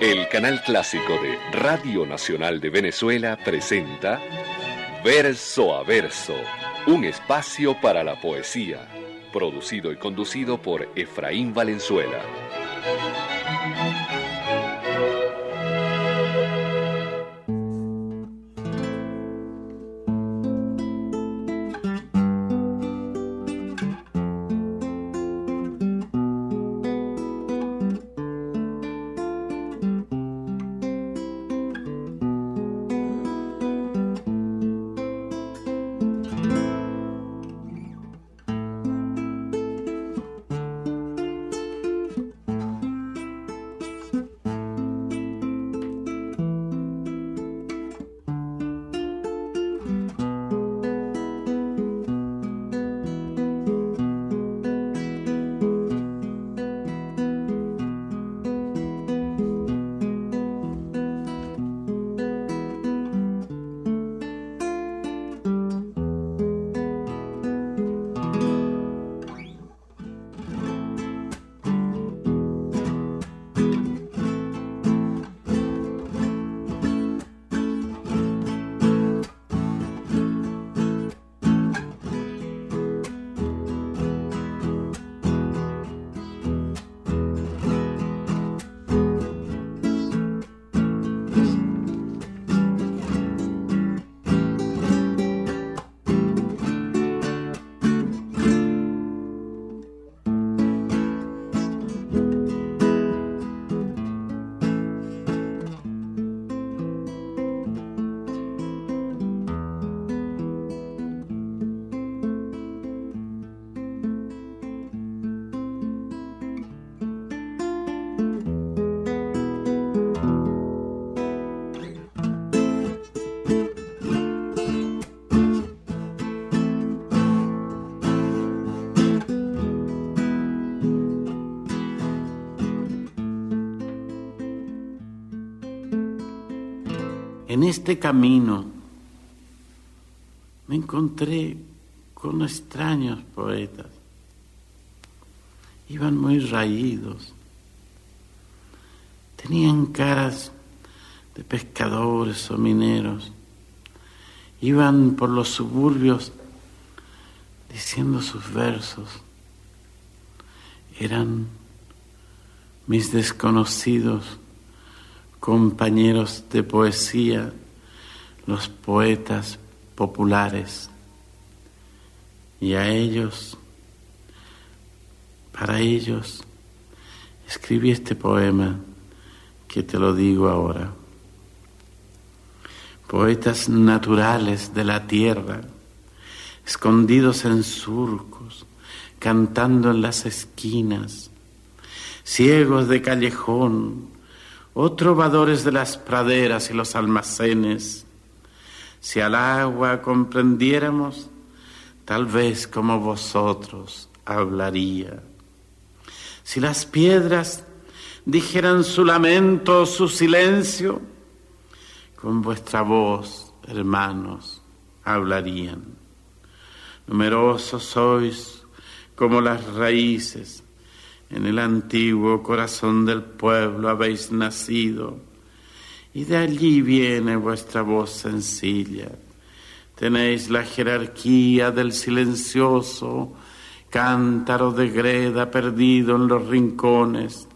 El canal clásico de Radio Nacional de Venezuela presenta Verso a Verso, un espacio para la poesía, producido y conducido por Efraín Valenzuela. Este camino me encontré con extraños poetas. Iban muy raídos. Tenían caras de pescadores o mineros. Iban por los suburbios diciendo sus versos. Eran mis desconocidos compañeros de poesía, los poetas populares. Y a ellos, para ellos, escribí este poema que te lo digo ahora. Poetas naturales de la tierra, escondidos en surcos, cantando en las esquinas, ciegos de callejón, oh trovadores de las praderas y los almacenes, si al agua comprendiéramos, tal vez como vosotros hablaría. Si las piedras dijeran su lamento o su silencio, con vuestra voz, hermanos, hablarían. Numerosos sois como las raíces en el antiguo corazón del pueblo habéis nacido, y de allí viene vuestra voz sencilla. Tenéis la jerarquía del silencioso cántaro de greda perdido en los rincones.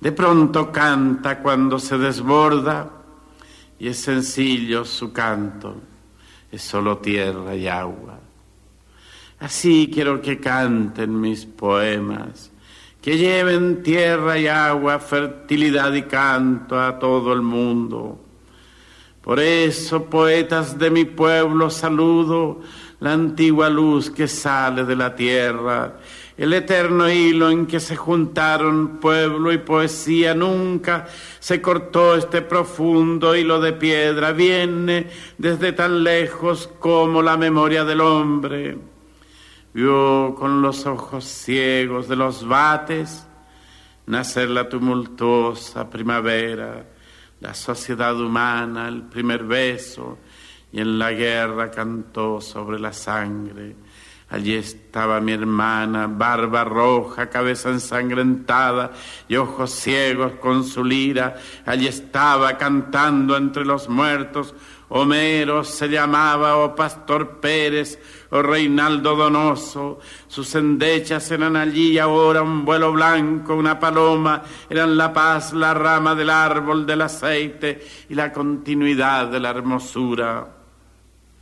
De pronto canta cuando se desborda y es sencillo su canto, es solo tierra y agua. Así quiero que canten mis poemas que lleven tierra y agua, fertilidad y canto a todo el mundo. Por eso, poetas de mi pueblo, saludo la antigua luz que sale de la tierra, el eterno hilo en que se juntaron pueblo y poesía. Nunca se cortó este profundo hilo de piedra, viene desde tan lejos como la memoria del hombre vio con los ojos ciegos de los bates nacer la tumultuosa primavera, la sociedad humana, el primer beso, y en la guerra cantó sobre la sangre. Allí estaba mi hermana, barba roja, cabeza ensangrentada y ojos ciegos con su lira. Allí estaba cantando entre los muertos. Homero se llamaba, o Pastor Pérez, o Reinaldo Donoso. Sus endechas eran allí ahora un vuelo blanco, una paloma, eran la paz, la rama del árbol del aceite y la continuidad de la hermosura.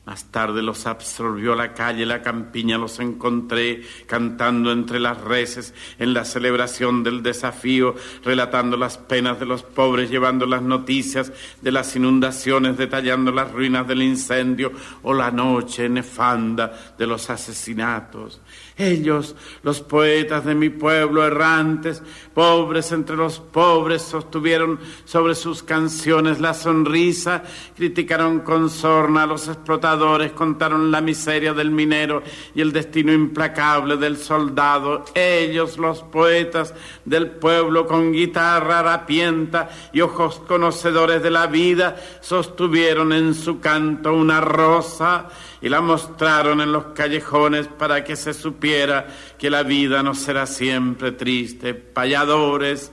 Más tarde los absorbió la calle, la campiña, los encontré cantando entre las reses en la celebración del desafío, relatando las penas de los pobres, llevando las noticias de las inundaciones, detallando las ruinas del incendio o la noche nefanda de los asesinatos. Ellos, los poetas de mi pueblo errantes, pobres entre los pobres, sostuvieron sobre sus canciones la sonrisa, criticaron con sorna a los explotadores, contaron la miseria del minero y el destino implacable del soldado. Ellos, los poetas del pueblo, con guitarra harapienta y ojos conocedores de la vida, sostuvieron en su canto una rosa y la mostraron en los callejones para que se supiera que la vida no será siempre triste. Payadores,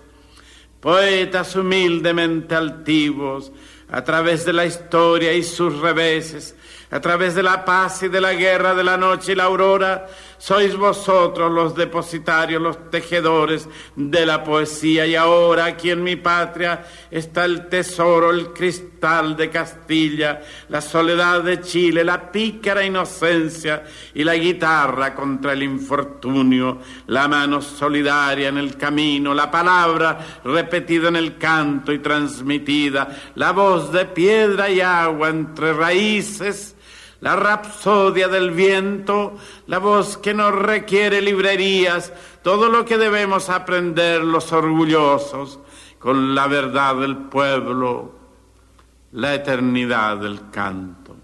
poetas humildemente altivos, a través de la historia y sus reveses, a través de la paz y de la guerra, de la noche y la aurora, sois vosotros los depositarios, los tejedores de la poesía. Y ahora aquí en mi patria está el tesoro, el cristal de Castilla, la soledad de Chile, la pícara inocencia y la guitarra contra el infortunio, la mano solidaria en el camino, la palabra repetida en el canto y transmitida, la voz de piedra y agua entre raíces la rapsodia del viento, la voz que nos requiere librerías, todo lo que debemos aprender los orgullosos con la verdad del pueblo, la eternidad del canto.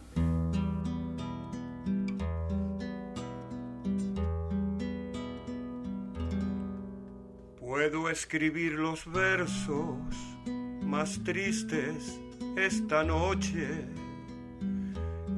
Puedo escribir los versos más tristes esta noche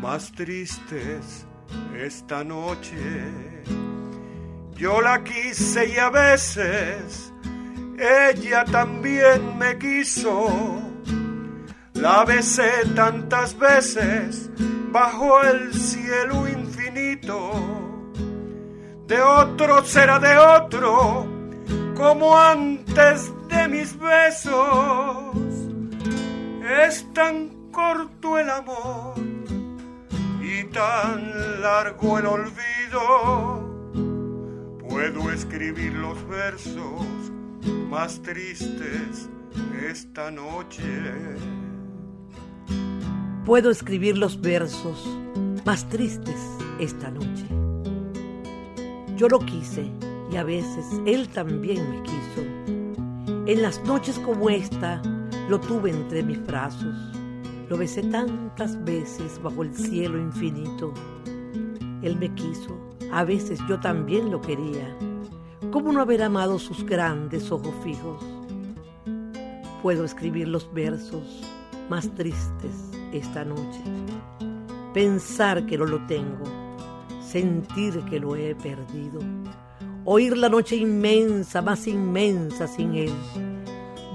más tristes esta noche. Yo la quise y a veces ella también me quiso. La besé tantas veces bajo el cielo infinito. De otro será de otro, como antes de mis besos. Es tan corto el amor tan largo el olvido, puedo escribir los versos más tristes esta noche. Puedo escribir los versos más tristes esta noche. Yo lo quise y a veces él también me quiso. En las noches como esta lo tuve entre mis brazos lo besé tantas veces bajo el cielo infinito. Él me quiso, a veces yo también lo quería. ¿Cómo no haber amado sus grandes ojos fijos? Puedo escribir los versos más tristes esta noche. Pensar que no lo tengo, sentir que lo he perdido, oír la noche inmensa, más inmensa sin él.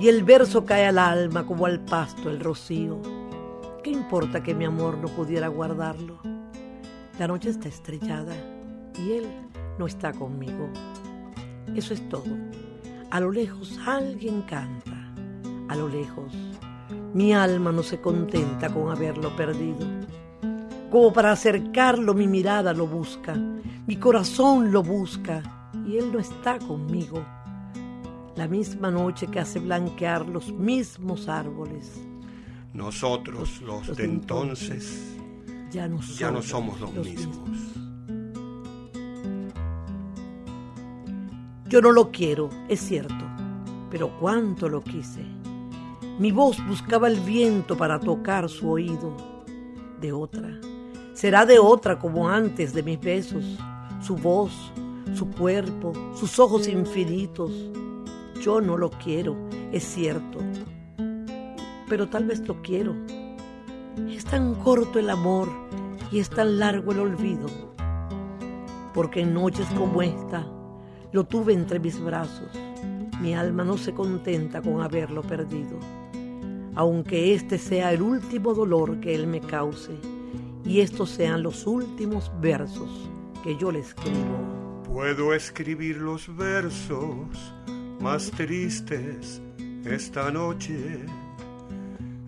Y el verso cae al alma como al pasto el rocío ¿Qué importa que mi amor no pudiera guardarlo? La noche está estrellada y él no está conmigo. Eso es todo. A lo lejos alguien canta. A lo lejos mi alma no se contenta con haberlo perdido. Como para acercarlo mi mirada lo busca, mi corazón lo busca y él no está conmigo. La misma noche que hace blanquear los mismos árboles nosotros, los, de entonces, ya no somos, los, mismos. Yo no lo quiero, es cierto, pero cuánto lo quise. Mi voz buscaba el viento para tocar su oído. De otra, será de otra como antes de mis besos, su voz, su cuerpo, sus ojos infinitos. Yo no lo quiero, es cierto, pero tal vez lo quiero. Es tan corto el amor y es tan largo el olvido, porque en noches como esta lo tuve entre mis brazos. Mi alma no se contenta con haberlo perdido aunque este sea el último dolor que él me cause y estos sean los últimos versos que yo le escribo. Puedo escribir los versos más tristes esta noche.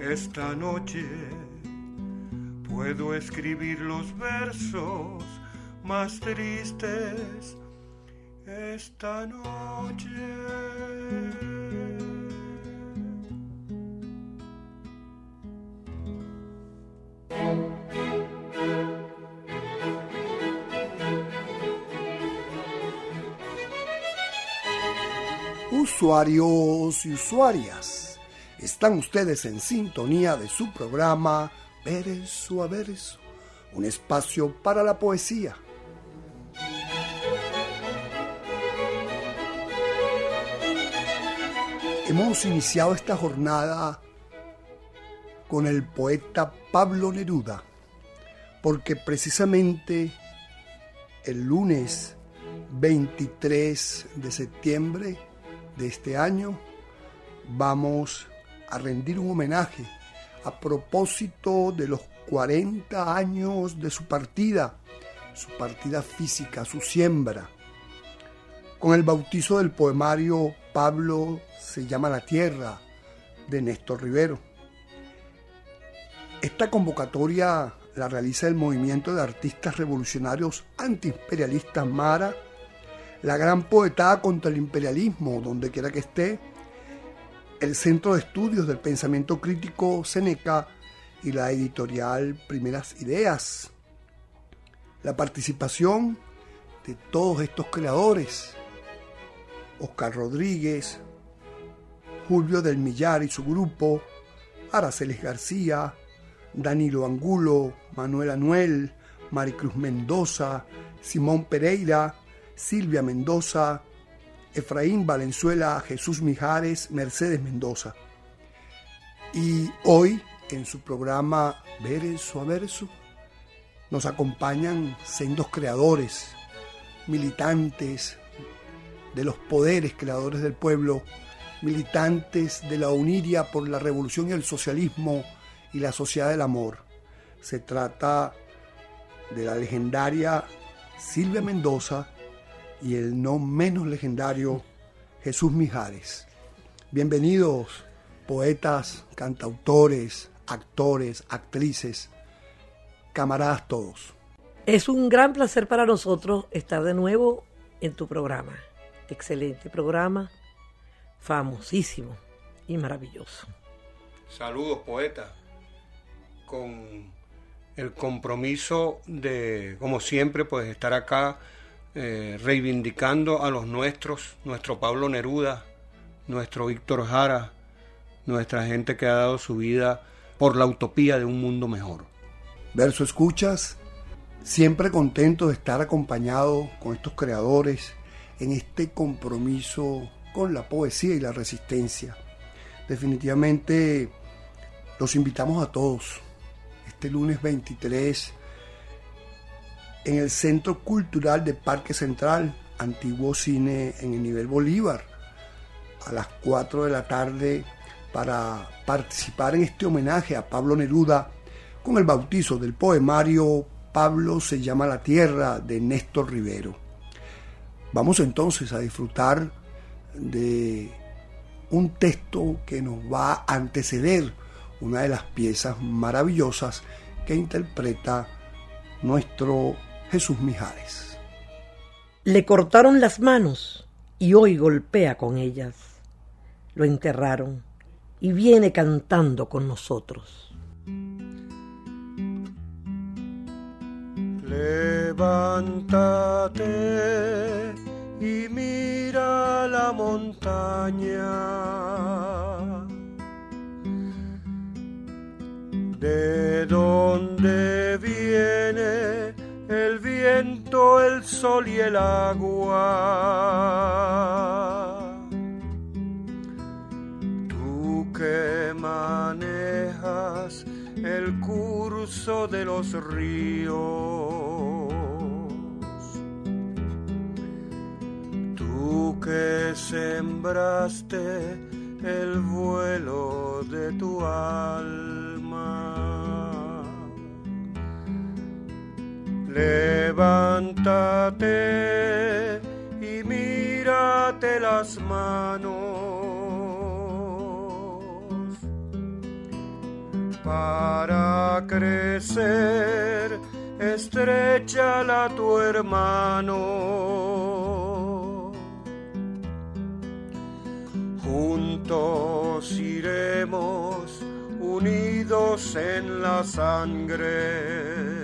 esta noche. Puedo escribir los versos más tristes esta noche. Usuarios y usuarias, están ustedes en sintonía de su programa Verso a Verso, un espacio para la poesía. Hemos iniciado esta jornada con el poeta Pablo Neruda, porque precisamente el lunes 23 de septiembre de este año vamos a rendir un homenaje a propósito de los 40 años de su partida, su partida física, su siembra. Con el bautizo del poemario Pablo se llama la tierra de Néstor Rivero. Esta convocatoria la realiza el movimiento de artistas revolucionarios antiimperialistas Mara, la gran poetada contra el imperialismo, donde quiera que esté, el Centro de Estudios del Pensamiento Crítico Seneca y la editorial Primeras Ideas. La participación de todos estos creadores, Oscar Rodríguez, Julio del Millar y su grupo, Araceles García, Danilo Angulo, Manuel Anuel, Maricruz Mendoza, Simón Pereira, Silvia Mendoza, Efraín Valenzuela, Jesús Mijares, Mercedes Mendoza. Y hoy, en su programa Verso a Verso, nos acompañan sendos creadores, militantes de los poderes creadores del pueblo, militantes de la Uniria por la revolución y el socialismo y la sociedad del amor. Se trata de la legendaria Silvia Mendoza, y el no menos legendario Jesús Mijares. Bienvenidos, poetas, cantautores, actores, actrices, camaradas todos. Es un gran placer para nosotros estar de nuevo en tu programa. Excelente programa, famosísimo y maravilloso. Saludos, poeta, con el compromiso de, como siempre, pues estar acá eh, reivindicando a los nuestros, nuestro Pablo Neruda, nuestro Víctor Jara, nuestra gente que ha dado su vida por la utopía de un mundo mejor. Verso escuchas, siempre contento de estar acompañado con estos creadores en este compromiso con la poesía y la resistencia. Definitivamente los invitamos a todos. Este lunes 23 en el Centro Cultural de Parque Central, antiguo cine en el nivel Bolívar, a las 4 de la tarde para participar en este homenaje a Pablo Neruda con el bautizo del poemario Pablo se llama la tierra de Néstor Rivero. Vamos entonces a disfrutar de un texto que nos va a anteceder una de las piezas maravillosas que interpreta nuestro Jesús Mijares. Le cortaron las manos y hoy golpea con ellas. Lo enterraron y viene cantando con nosotros. Levántate y mira la montaña. De donde viene el viento, el sol y el agua. Tú que manejas el curso de los ríos. Tú que sembraste el vuelo de tu alma. Levántate y mírate las manos para crecer, estrecha la tu hermano. Juntos iremos unidos en la sangre.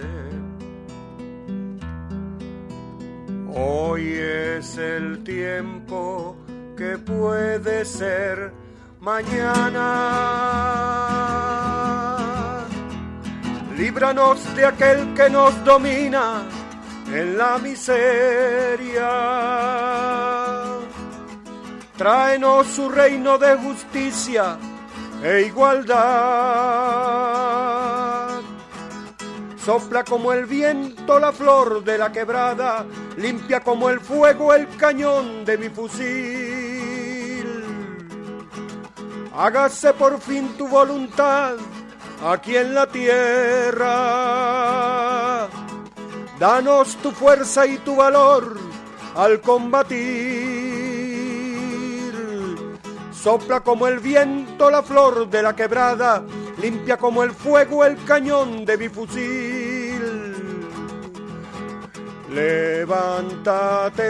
Hoy es el tiempo que puede ser mañana. Líbranos de aquel que nos domina en la miseria. Tráenos su reino de justicia e igualdad. Sopla como el viento la flor de la quebrada, limpia como el fuego el cañón de mi fusil. Hágase por fin tu voluntad aquí en la tierra. Danos tu fuerza y tu valor al combatir. Sopla como el viento la flor de la quebrada, limpia como el fuego el cañón de mi fusil. Levántate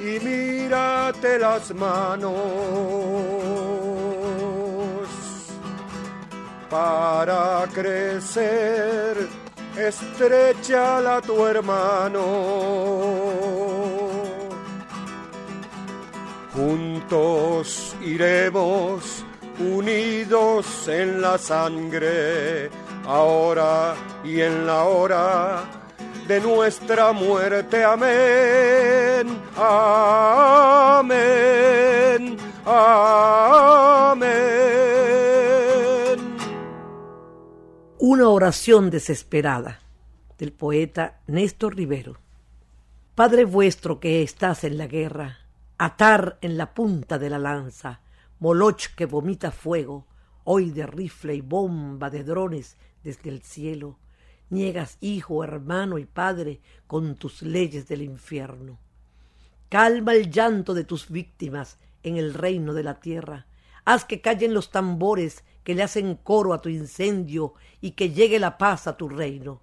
y mírate las manos para crecer, estrechala tu hermano. Juntos iremos unidos en la sangre, ahora y en la hora de nuestra muerte. Amén. Amén. Amén. Una oración desesperada del poeta Néstor Rivero. Padre vuestro que estás en la guerra, atar en la punta de la lanza, Moloch que vomita fuego, hoy de rifle y bomba de drones desde el cielo, niegas hijo, hermano y padre con tus leyes del infierno. Calma el llanto de tus víctimas en el reino de la tierra, haz que callen los tambores que le hacen coro a tu incendio y que llegue la paz a tu reino.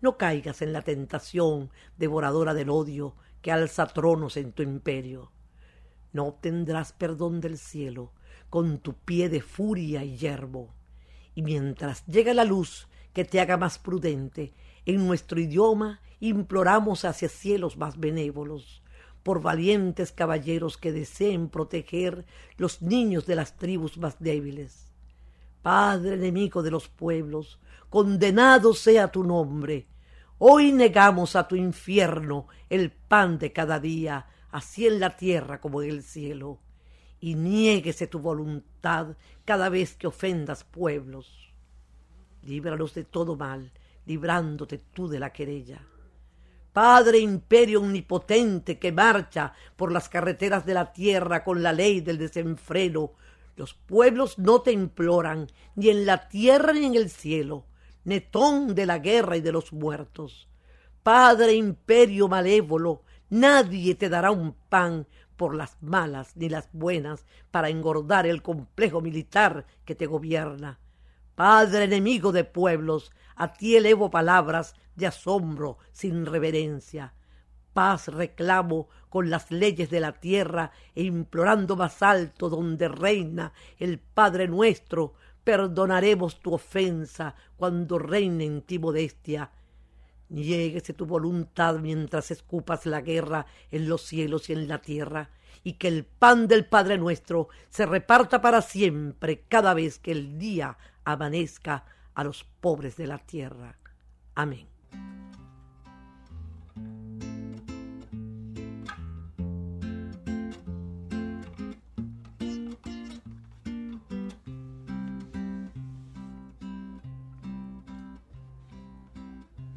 No caigas en la tentación devoradora del odio que alza tronos en tu imperio no obtendrás perdón del cielo con tu pie de furia y yerbo. Y mientras llega la luz que te haga más prudente, en nuestro idioma imploramos hacia cielos más benévolos, por valientes caballeros que deseen proteger los niños de las tribus más débiles. Padre enemigo de los pueblos, condenado sea tu nombre. Hoy negamos a tu infierno el pan de cada día, así en la tierra como en el cielo, y niéguese tu voluntad cada vez que ofendas pueblos. Líbranos de todo mal, librándote tú de la querella. Padre imperio omnipotente que marcha por las carreteras de la tierra con la ley del desenfreno, los pueblos no te imploran, ni en la tierra ni en el cielo, netón de la guerra y de los muertos. Padre imperio malévolo, Nadie te dará un pan por las malas ni las buenas para engordar el complejo militar que te gobierna. Padre enemigo de pueblos, a ti elevo palabras de asombro sin reverencia. Paz reclamo con las leyes de la tierra e implorando más alto donde reina el Padre nuestro, perdonaremos tu ofensa cuando reine en ti modestia. Niéguese tu voluntad mientras escupas la guerra en los cielos y en la tierra, y que el pan del Padre nuestro se reparta para siempre cada vez que el día amanezca a los pobres de la tierra. Amén.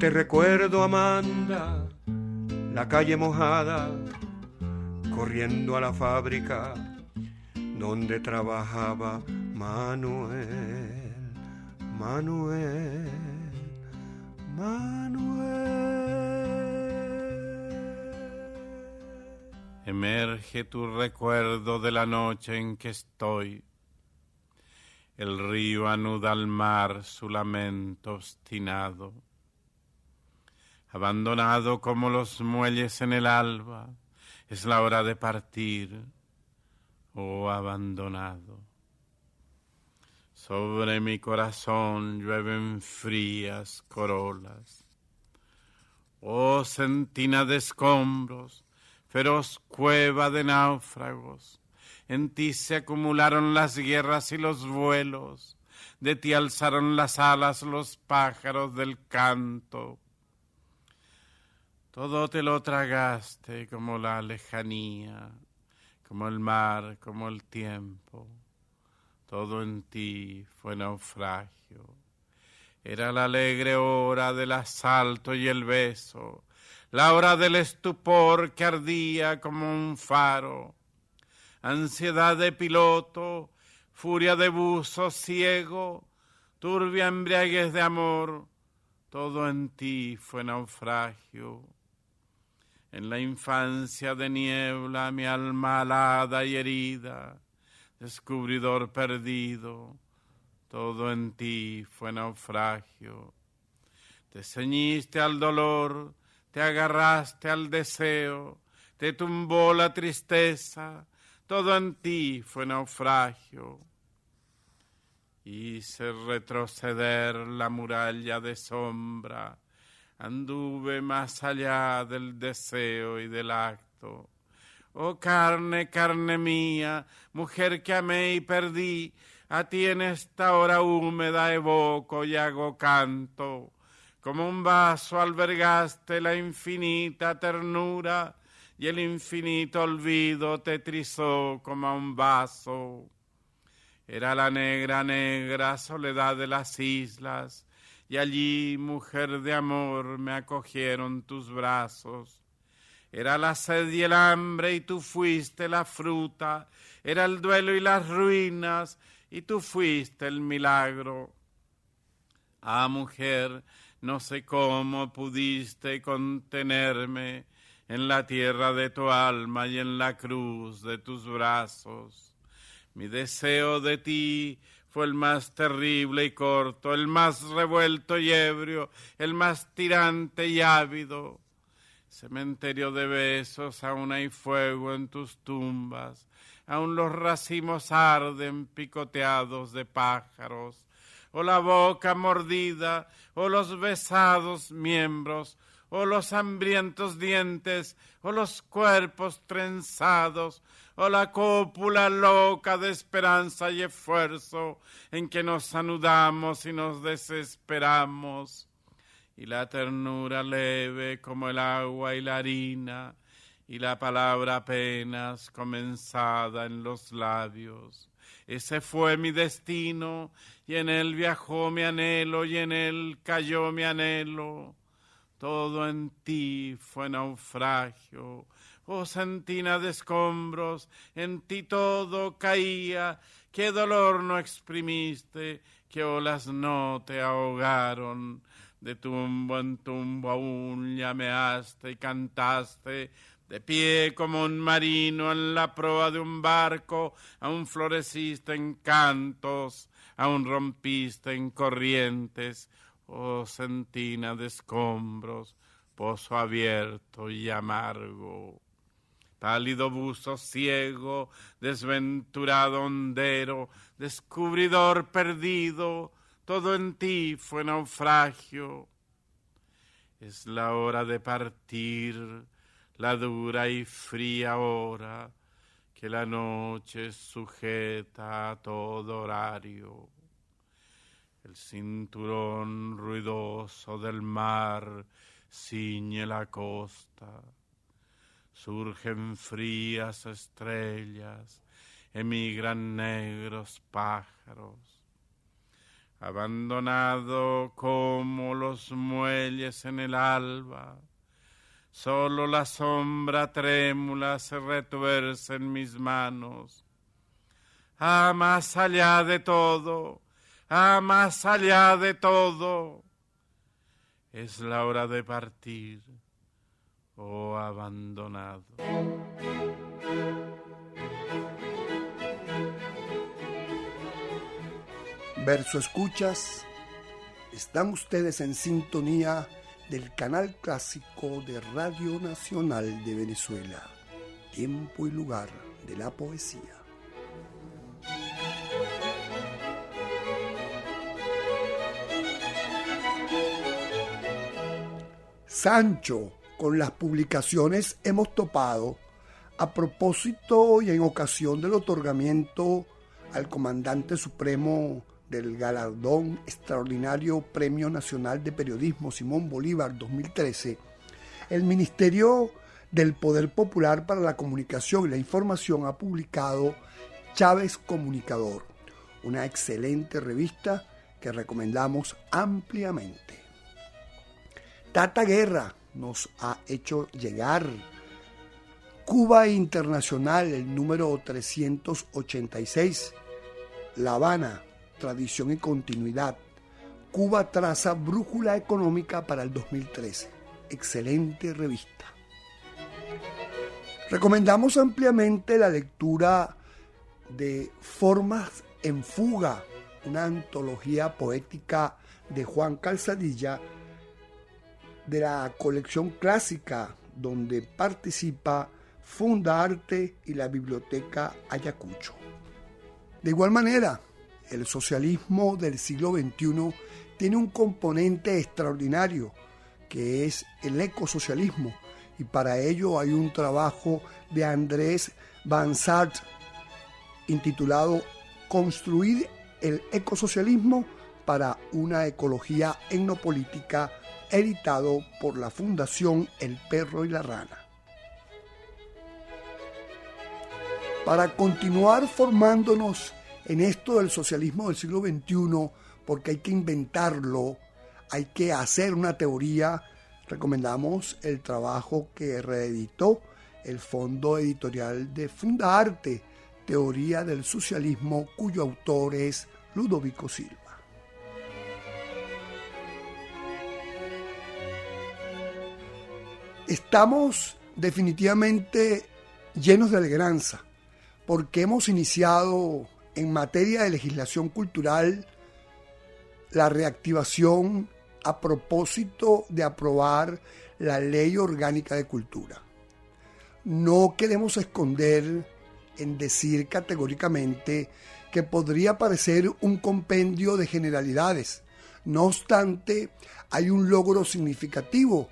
Te recuerdo, Amanda la calle mojada, corriendo a la fábrica donde trabajaba Manuel, Manuel, Manuel. Emerge tu recuerdo de la noche en que estoy. El río anuda al mar su lamento obstinado abandonado como los muelles en el alba, es la hora de partir, oh abandonado. Sobre mi corazón llueven frías corolas. Oh sentina de escombros, feroz cueva de náufragos, en ti se acumularon las guerras y los vuelos, de ti alzaron las alas los pájaros del canto todo te lo tragaste como la lejanía, como el mar, como el tiempo. Todo en ti fue naufragio. Era la alegre hora del asalto y el beso, la hora del estupor que ardía como un faro. Ansiedad de piloto, furia de buzo ciego, turbia embriaguez de amor, todo en ti fue naufragio en la infancia de niebla, mi alma alada y herida, descubridor perdido, todo en ti fue naufragio. Te ceñiste al dolor, te agarraste al deseo, te tumbó la tristeza, todo en ti fue naufragio. Hice retroceder la muralla de sombra, anduve más allá del deseo y del acto. Oh carne, carne mía, mujer que amé y perdí, a ti en esta hora húmeda evoco y hago canto. Como un vaso albergaste la infinita ternura y el infinito olvido te trizó como a un vaso. Era la negra, negra soledad de las islas, y allí, mujer de amor, me acogieron tus brazos. Era la sed y el hambre, y tú fuiste la fruta, era el duelo y las ruinas, y tú fuiste el milagro. Ah, mujer, no sé cómo pudiste contenerme en la tierra de tu alma y en la cruz de tus brazos. Mi deseo de ti fue el más terrible y corto, el más revuelto y ebrio, el más tirante y ávido. Cementerio de besos, aún hay fuego en tus tumbas, aún los racimos arden picoteados de pájaros, o la boca mordida, o los besados miembros, o los hambrientos dientes, o los cuerpos trenzados, o la cópula loca de esperanza y esfuerzo en que nos anudamos y nos desesperamos, y la ternura leve como el agua y la harina, y la palabra apenas comenzada en los labios. Ese fue mi destino, y en él viajó mi anhelo, y en él cayó mi anhelo todo en ti fue naufragio. Oh sentina de escombros, en ti todo caía, qué dolor no exprimiste, qué olas no te ahogaron. De tumbo en tumbo aún llameaste y cantaste, de pie como un marino en la proa de un barco, aún floreciste en cantos, aún rompiste en corrientes, oh sentina de escombros, pozo abierto y amargo. Pálido buzo ciego, desventurado hondero, descubridor perdido, todo en ti fue naufragio. Es la hora de partir, la dura y fría hora que la noche sujeta a todo horario el cinturón ruidoso del mar ciñe la costa. Surgen frías estrellas, emigran negros pájaros. Abandonado como los muelles en el alba, solo la sombra trémula se retuerce en mis manos. Ah, más allá de todo, ah, más allá de todo, es la hora de partir, oh abandonado. Verso escuchas, están ustedes en sintonía del canal clásico de Radio Nacional de Venezuela, tiempo y lugar de la poesía. Sancho, con las publicaciones hemos topado a propósito y en ocasión del otorgamiento al comandante supremo del galardón extraordinario Premio Nacional de Periodismo Simón Bolívar 2013, el Ministerio del Poder Popular para la Comunicación y la Información ha publicado Chávez Comunicador, una excelente revista que recomendamos ampliamente. Tata Guerra nos ha hecho llegar. Cuba Internacional, el número 386. La Habana, tradición y continuidad. Cuba traza brújula económica para el 2013. Excelente revista. Recomendamos ampliamente la lectura de Formas en Fuga, una antología poética de Juan Calzadilla de la colección clásica donde participa Funda Arte y la Biblioteca Ayacucho. De igual manera, el socialismo del siglo XXI tiene un componente extraordinario que es el ecosocialismo. Y para ello hay un trabajo de Andrés Van Sart intitulado Construir el ecosocialismo para una ecología etnopolítica, editado por la Fundación El Perro y la Rana. Para continuar formándonos en esto del socialismo del siglo XXI, porque hay que inventarlo, hay que hacer una teoría, recomendamos el trabajo que reeditó el Fondo Editorial de Fundaarte, Teoría del Socialismo, cuyo autor es Ludovico Silva. Estamos definitivamente llenos de alegranza porque hemos iniciado en materia de legislación cultural la reactivación a propósito de aprobar la Ley Orgánica de Cultura. No queremos esconder en decir categóricamente que podría parecer un compendio de generalidades. No obstante, hay un logro significativo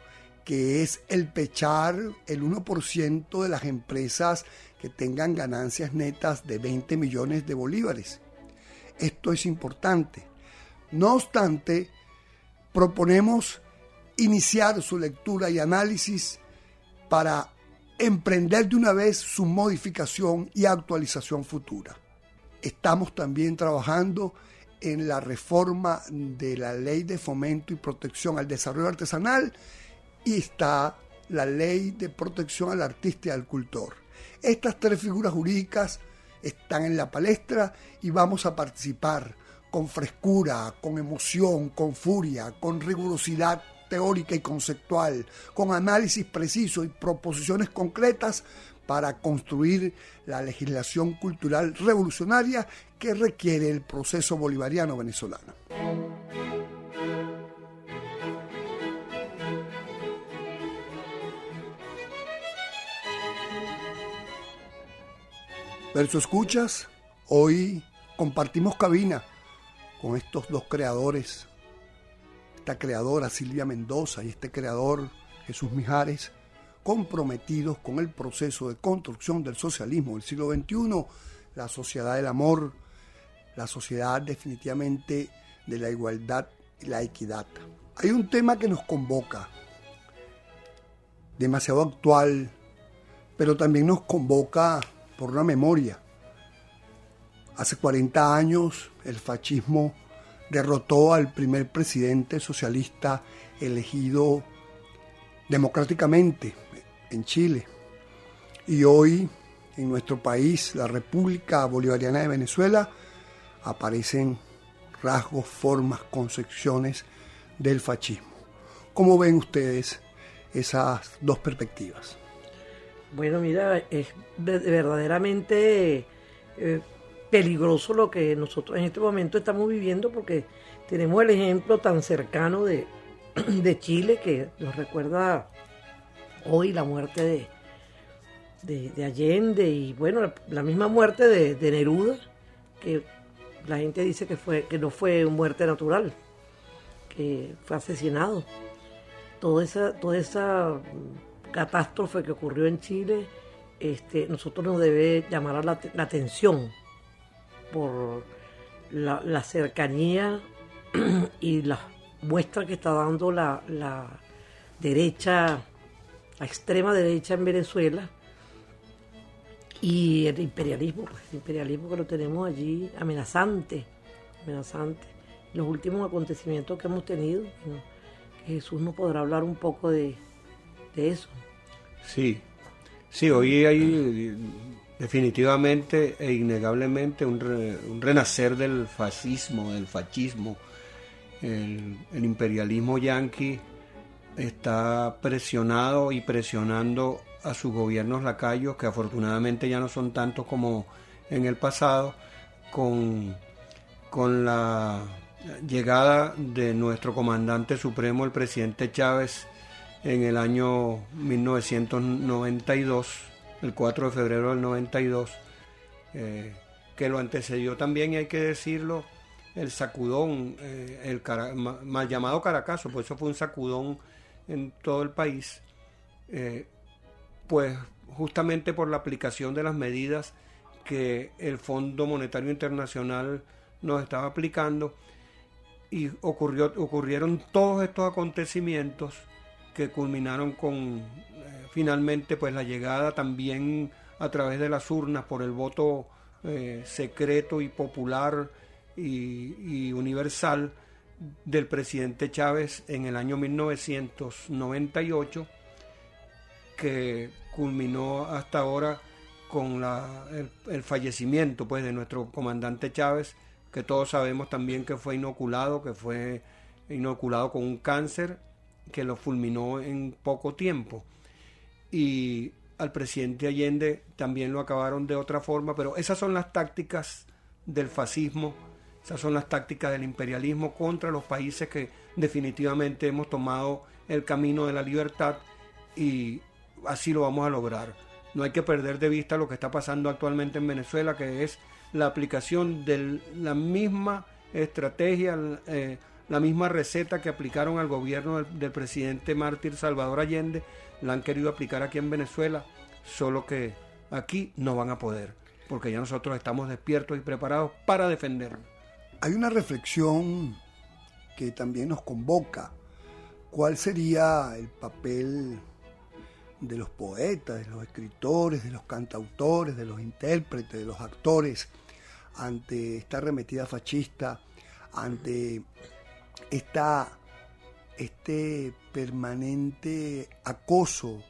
que es el pechar el 1% de las empresas que tengan ganancias netas de 20 millones de bolívares. Esto es importante. No obstante, proponemos iniciar su lectura y análisis para emprender de una vez su modificación y actualización futura. Estamos también trabajando en la reforma de la ley de fomento y protección al desarrollo artesanal y está la ley de protección al artista y al cultor. Estas tres figuras jurídicas están en la palestra y vamos a participar con frescura, con emoción, con furia, con rigurosidad teórica y conceptual, con análisis preciso y proposiciones concretas para construir la legislación cultural revolucionaria que requiere el proceso bolivariano venezolano. Verso Escuchas, hoy compartimos cabina con estos dos creadores, esta creadora Silvia Mendoza y este creador Jesús Mijares, comprometidos con el proceso de construcción del socialismo del siglo XXI, la sociedad del amor, la sociedad definitivamente de la igualdad y la equidad. Hay un tema que nos convoca, demasiado actual, pero también nos convoca por una memoria. Hace 40 años el fascismo derrotó al primer presidente socialista elegido democráticamente en Chile. Y hoy en nuestro país, la República Bolivariana de Venezuela, aparecen rasgos, formas, concepciones del fascismo. ¿Cómo ven ustedes esas dos perspectivas? Bueno, mira, es verdaderamente eh, peligroso lo que nosotros en este momento estamos viviendo porque tenemos el ejemplo tan cercano de, Chile que nos recuerda hoy la muerte de, de, Allende y bueno, la misma muerte de, Neruda, que la gente dice que, fue, que no fue muerte natural, que fue asesinado. Toda esa, toda esa catástrofe que ocurrió en Chile, este, nosotros nos debe llamar la, atención por la, cercanía y la muestra que está dando la, derecha, la extrema derecha en Venezuela y el imperialismo, pues, el imperialismo que lo tenemos allí amenazante, amenazante. Los últimos acontecimientos que hemos tenido, Jesús nos podrá hablar un poco de eso. Sí, sí, hoy hay definitivamente e innegablemente un, renacer del fascismo, del fascismo. El, imperialismo yanqui está presionado y presionando a sus gobiernos lacayos, que afortunadamente ya no son tantos como en el pasado, con, con la llegada de nuestro comandante supremo, el presidente Chávez, en el año 1992, el 4 de febrero del 92, eh, que lo antecedió también, hay que decirlo, el sacudón, eh, el mal llamado Caracazo, pues eso fue un sacudón en todo el país, eh, pues justamente por la aplicación de las medidas que el Fondo Monetario Internacional nos estaba aplicando y ocurrió, ocurrieron todos estos acontecimientos que culminaron con eh, finalmente pues la llegada también a través de las urnas por el voto eh, secreto y popular y, universal del presidente Chávez en el año 1998 que culminó hasta ahora con la, el, fallecimiento pues de nuestro comandante Chávez que todos sabemos también que fue inoculado que fue inoculado con un cáncer que lo fulminó en poco tiempo y al presidente Allende también lo acabaron de otra forma, pero esas son las tácticas del fascismo, esas son las tácticas del imperialismo contra los países que definitivamente hemos tomado el camino de la libertad y así lo vamos a lograr. No hay que perder de vista lo que está pasando actualmente en Venezuela, que es la aplicación de la misma estrategia, eh, la misma receta que aplicaron al gobierno del, presidente mártir Salvador Allende la han querido aplicar aquí en Venezuela, solo que aquí no van a poder, porque ya nosotros estamos despiertos y preparados para defendernos. Hay una reflexión que también nos convoca. ¿Cuál sería el papel de los poetas, de los escritores, de los cantautores, de los intérpretes, de los actores ante esta arremetida fascista, ante este permanente acoso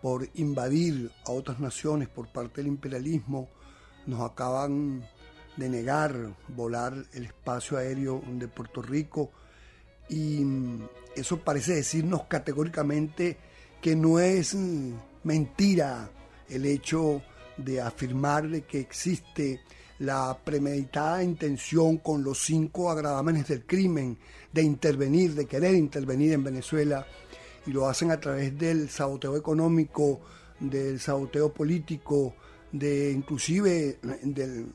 por invadir a otras naciones por parte del imperialismo, nos acaban de negar volar el espacio aéreo de Puerto Rico y eso parece decirnos categóricamente que no es mentira el hecho de afirmar que existe la premeditada intención con los cinco agravames del crimen de intervenir, de querer intervenir en Venezuela, y lo hacen a través del saboteo económico, del saboteo político, de inclusive de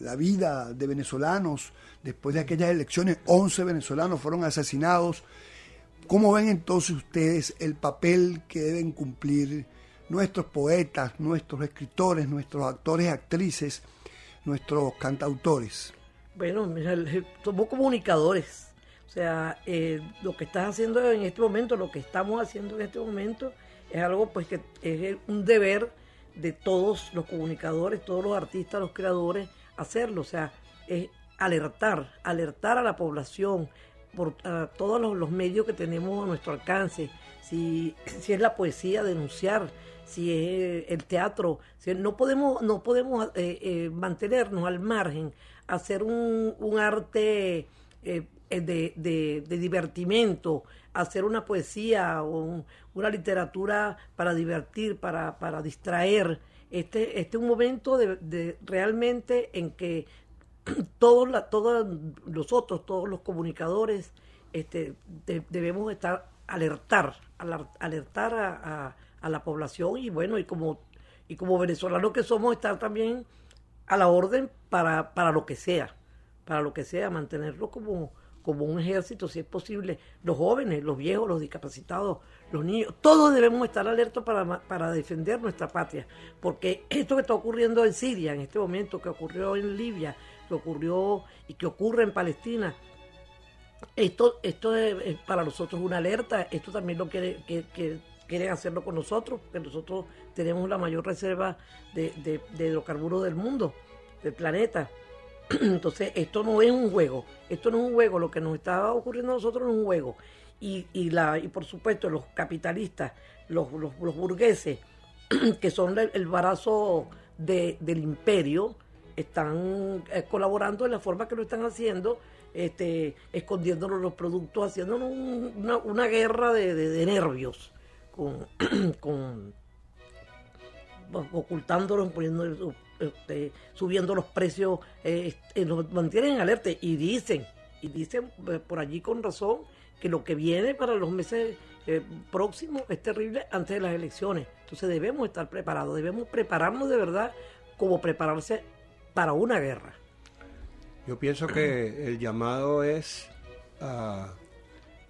la vida de venezolanos. Después de aquellas elecciones, 11 venezolanos fueron asesinados. ¿Cómo ven entonces ustedes el papel que deben cumplir nuestros poetas, nuestros escritores, nuestros actores actrices nuestros cantautores? Bueno, mira, somos comunicadores. O sea, eh, lo que estás haciendo en este momento, lo que estamos haciendo en este momento, es algo pues que es un deber de todos los comunicadores, todos los artistas, los creadores, hacerlo. O sea, es alertar, alertar a la población por todos los, medios que tenemos a nuestro alcance. Si, si es la poesía, denunciar si es el teatro, si no podemos, no podemos eh, eh, mantenernos al margen, hacer un, un arte eh, de, de, divertimento, hacer una poesía o una literatura para divertir, para, para distraer. Este, este es un momento de, realmente en que todos, la, todos nosotros, todos los comunicadores, este, debemos estar alertar, alertar a a la población y bueno, y como, y como venezolanos que somos, estar también a la orden para, para lo que sea, para lo que sea, mantenerlo como, como un ejército, si es posible, los jóvenes, los viejos, los discapacitados, los niños, todos debemos estar alertos para, para defender nuestra patria, porque esto que está ocurriendo en Siria en este momento, que ocurrió en Libia, que ocurrió y que ocurre en Palestina, esto, esto es, para nosotros una alerta, esto también lo quiere, quieren hacerlo con nosotros, porque nosotros tenemos la mayor reserva de, hidrocarburos del mundo, del planeta. Entonces, esto no es un juego, esto no es un juego, lo que nos está ocurriendo a nosotros no es un juego. Y, y, la, y por supuesto, los capitalistas, los, los, burgueses, que son el, barazo del imperio, están eh, colaborando de la forma que lo están haciendo, este, escondiéndonos los productos, haciendo una, una guerra de nervios con, con ocultándolo, poniendo, este, subiendo los precios, eh, eh, los mantienen en alerta y dicen, y dicen eh, por allí con razón, que lo que viene para los meses próximos es terrible antes de las elecciones. Entonces debemos estar preparados, debemos prepararnos de verdad como prepararse para una guerra. Yo pienso que el llamado es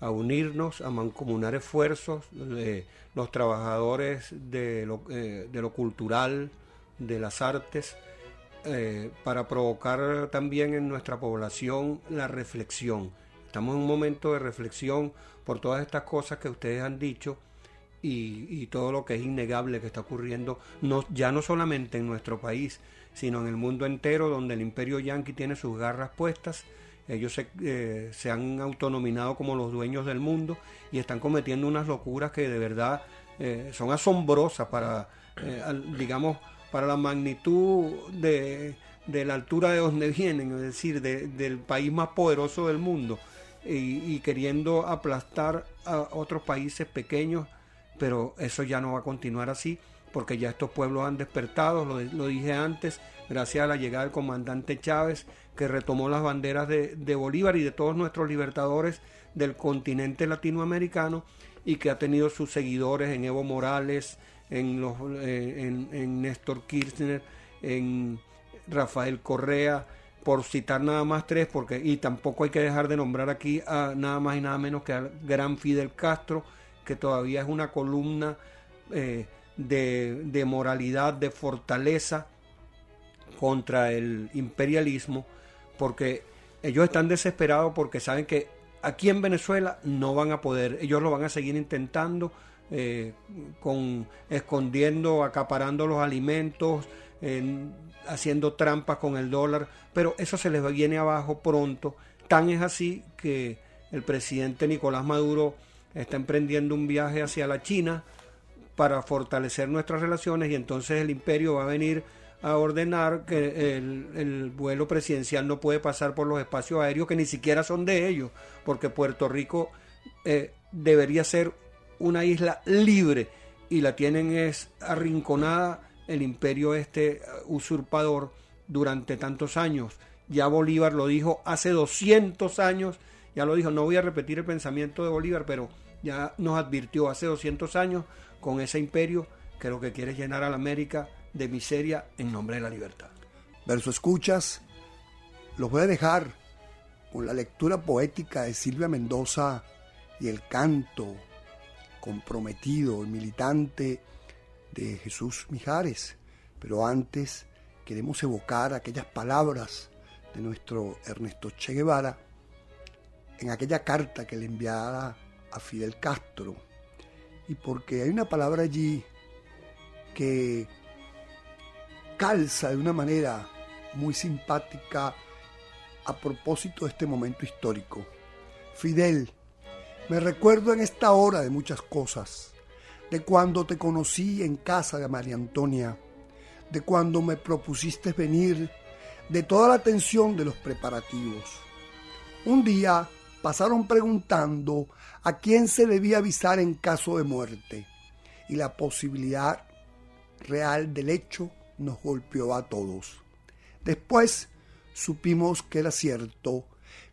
a unirnos, a mancomunar esfuerzos de los trabajadores de lo, eh, de lo cultural, de las artes, eh, para provocar también en nuestra población la reflexión. Estamos en un momento de reflexión por todas estas cosas que ustedes han dicho y, todo lo que es innegable que está ocurriendo, no, ya no solamente en nuestro país, sino en el mundo entero, donde el imperio yanqui tiene sus garras puestas. Ellos se, eh, se han autonominado como los dueños del mundo y están cometiendo unas locuras que de verdad eh, son asombrosas para, eh, digamos, para la magnitud de, de, la altura de donde vienen, es decir, del país más poderoso del mundo, y, queriendo aplastar a otros países pequeños, pero eso ya no va a continuar así, porque ya estos pueblos han despertado, lo, dije antes, gracias a la llegada del comandante Chávez, que retomó las banderas de, Bolívar y de todos nuestros libertadores del continente latinoamericano, y que ha tenido sus seguidores en Evo Morales, en, los, eh, Néstor Kirchner, en Rafael Correa, por citar nada más tres, porque y tampoco hay que dejar de nombrar aquí a nada más y nada menos que al gran Fidel Castro, que todavía es una columna eh, de, moralidad, de fortaleza contra el imperialismo, porque ellos están desesperados porque saben que aquí en Venezuela no van a poder, ellos lo van a seguir intentando, eh, con escondiendo, acaparando los alimentos, haciendo trampas con el dólar, pero eso se les viene abajo pronto. Tan es así que el presidente Nicolás Maduro está emprendiendo un viaje hacia la China para fortalecer nuestras relaciones y entonces el imperio va a venir a ordenar que el, vuelo presidencial no puede pasar por los espacios aéreos que ni siquiera son de ellos, porque Puerto Rico eh, debería ser una isla libre y la tienen es arrinconada el imperio este usurpador durante tantos años. Ya Bolívar lo dijo hace 200 años, ya lo dijo, no voy a repetir el pensamiento de Bolívar, pero ya nos advirtió hace 200 años con ese imperio que lo que quiere es llenar a la América de miseria en nombre de la libertad. Verso escuchas, los voy a dejar con la lectura poética de Silvia Mendoza y el canto comprometido, el militante de Jesús Mijares. Pero antes queremos evocar aquellas palabras de nuestro Ernesto Che Guevara en aquella carta que le enviara a Fidel Castro. Porque hay una palabra allí que calza de una manera muy simpática a propósito de este momento histórico. Fidel, me recuerdo en esta hora de muchas cosas, de cuando te conocí en casa de María Antonia, de cuando me propusiste venir, de toda la atención de los preparativos. Un día pasaron preguntando a quién se debía avisar en caso de muerte y la posibilidad real del hecho nos golpeó a todos. Después supimos que era cierto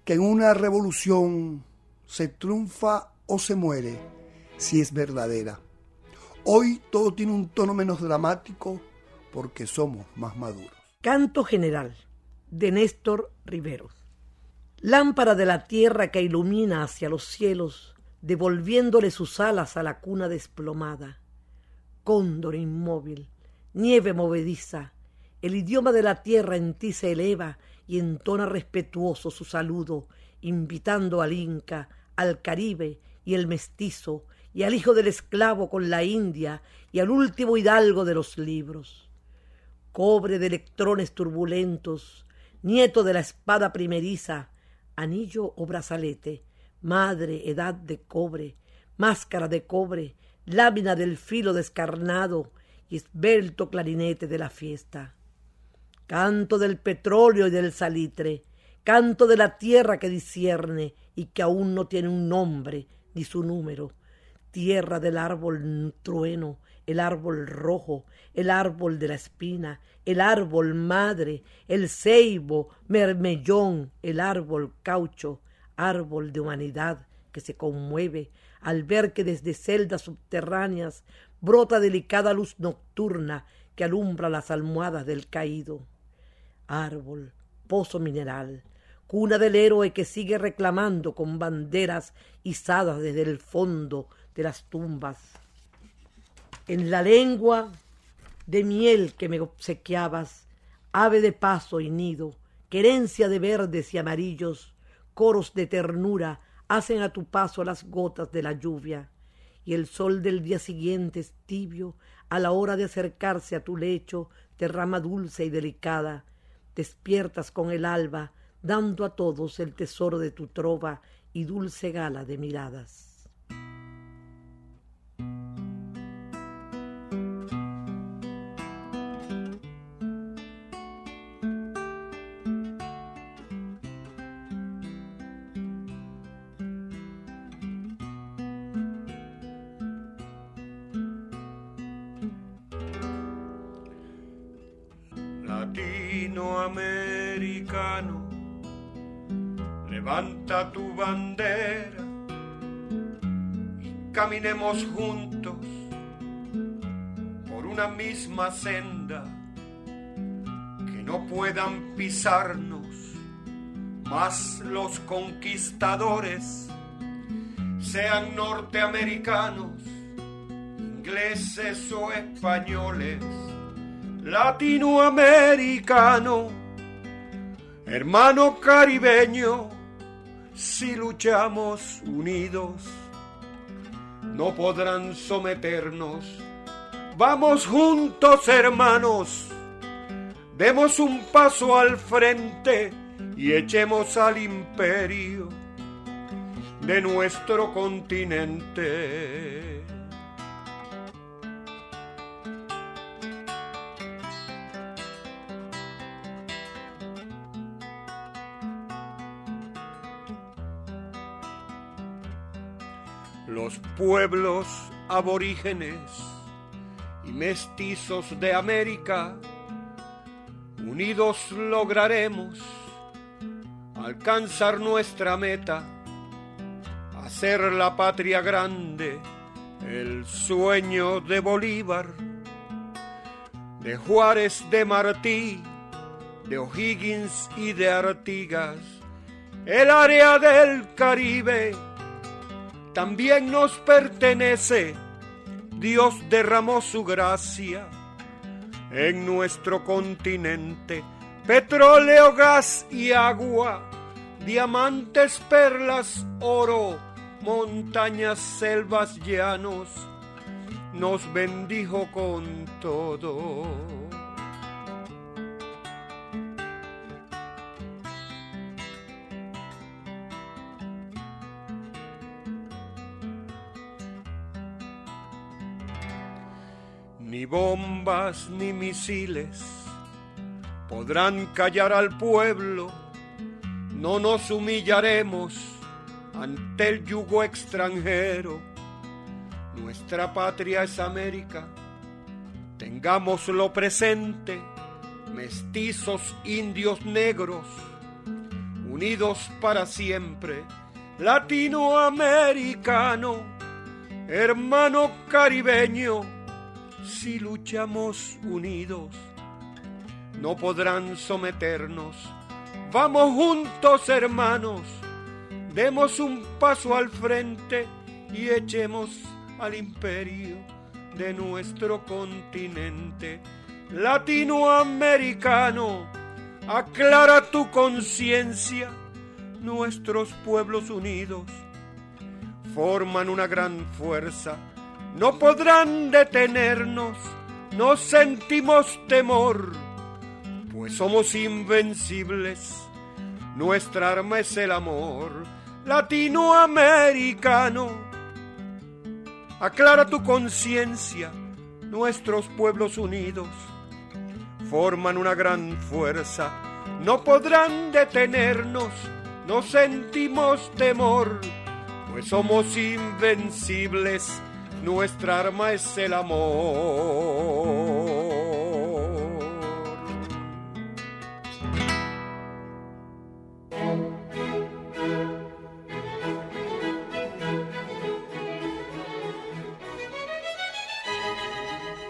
que en una revolución se triunfa o se muere si es verdadera. Hoy todo tiene un tono menos dramático porque somos más maduros. Canto General de Néstor Riveros. Lámpara de la tierra que ilumina hacia los cielos, devolviéndole sus alas a la cuna desplomada. Cóndor inmóvil, nieve movediza, el idioma de la tierra en ti se eleva y entona respetuoso su saludo, invitando al Inca al Caribe y el mestizo, y al hijo del esclavo con la India, y al último hidalgo de los libros. Cobre de electrones turbulentos, nieto de la espada primeriza, anillo o brazalete, madre edad de cobre, máscara de cobre, lámina del filo descarnado y esbelto clarinete de la fiesta. Canto del petróleo y del salitre, canto de la tierra que discierne y que aún no tiene un nombre ni su número, tierra del árbol trueno, el árbol rojo, el árbol de la espina, el árbol madre, el ceibo, mermellón, el árbol caucho, árbol de humanidad que se conmueve al ver que desde celdas subterráneas brota delicada luz nocturna que alumbra las almohadas del caído. Árbol, pozo mineral, cuna del héroe que sigue reclamando con banderas izadas desde el fondo de las tumbas. En la lengua de miel que me obsequiabas, ave de paso y nido, querencia de verdes y amarillos, coros de ternura hacen a tu paso las gotas de la lluvia, y el sol del día siguiente es tibio a la hora de acercarse a tu lecho, derrama dulce y delicada, despiertas con el alba, dando a todos el tesoro de tu trova y dulce gala de miradas. Caminemos juntos por una misma senda que no puedan pisarnos más los conquistadores, sean norteamericanos, ingleses o españoles, latinoamericanos, hermano caribeño si luchamos unidos, no podrán someternos. Vamos juntos, hermanos, demos un paso al frente y echemos al imperio de nuestro continente. Los pueblos aborígenes y mestizos de América, unidos lograremos alcanzar nuestra meta, hacer la patria grande, el sueño de Bolívar, de Juárez, de Martí, de O'Higgins y de Artigas, el área del Caribe también nos pertenece. Dios derramó su gracia en nuestro continente. Petróleo, gas y agua, diamantes, perlas, oro, montañas, selvas, llanos, nos bendijo con todo. Ni bombas ni misiles podrán callar al pueblo, no nos humillaremos ante el yugo extranjero. Nuestra patria es América, tengámoslo presente, mestizos, indios, negros, unidos para siempre, latinoamericano, hermano caribeño si luchamos unidos, no podrán someternos. Vamos juntos, hermanos, demos un paso al frente y echemos al imperio de nuestro continente latinoamericano. Aclara tu conciencia, nuestros pueblos unidos forman una gran fuerza no podrán detenernos, no sentimos temor, pues somos invencibles, nuestra arma es el amor latinoamericano. Aclara tu conciencia, nuestros pueblos unidos forman una gran fuerza, no podrán detenernos, no sentimos temor, pues somos invencibles nuestra arma es el amor.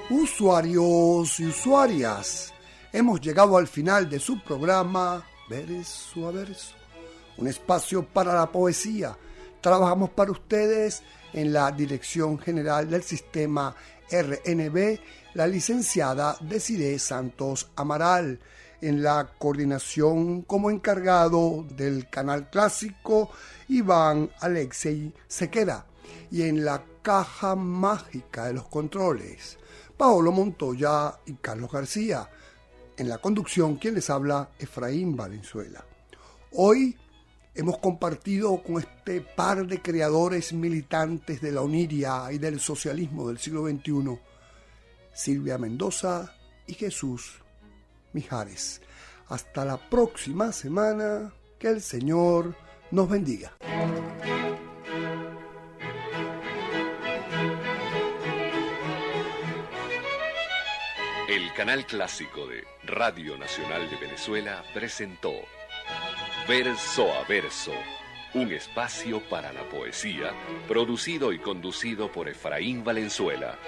Usuarios y usuarias, hemos llegado al final de su programa Verso a Verso. un espacio para la poesía. Trabajamos para ustedes en la Dirección General del Sistema RNB, la licenciada Desiree Santos Amaral, en la coordinación como encargado del canal clásico Iván Alexei Sequera y en la caja mágica de los controles Paolo Montoya y Carlos García. En la conducción, quien les habla, Efraín Valenzuela. Hoy hemos compartido con este par de creadores militantes de la Oniria y del socialismo del siglo XXI, Silvia Mendoza y Jesús Mijares. Hasta la próxima semana, que el Señor nos bendiga. El canal clásico de Radio Nacional de Venezuela presentó Verso a Verso, un espacio para la poesía, producido y conducido por Efraín Valenzuela.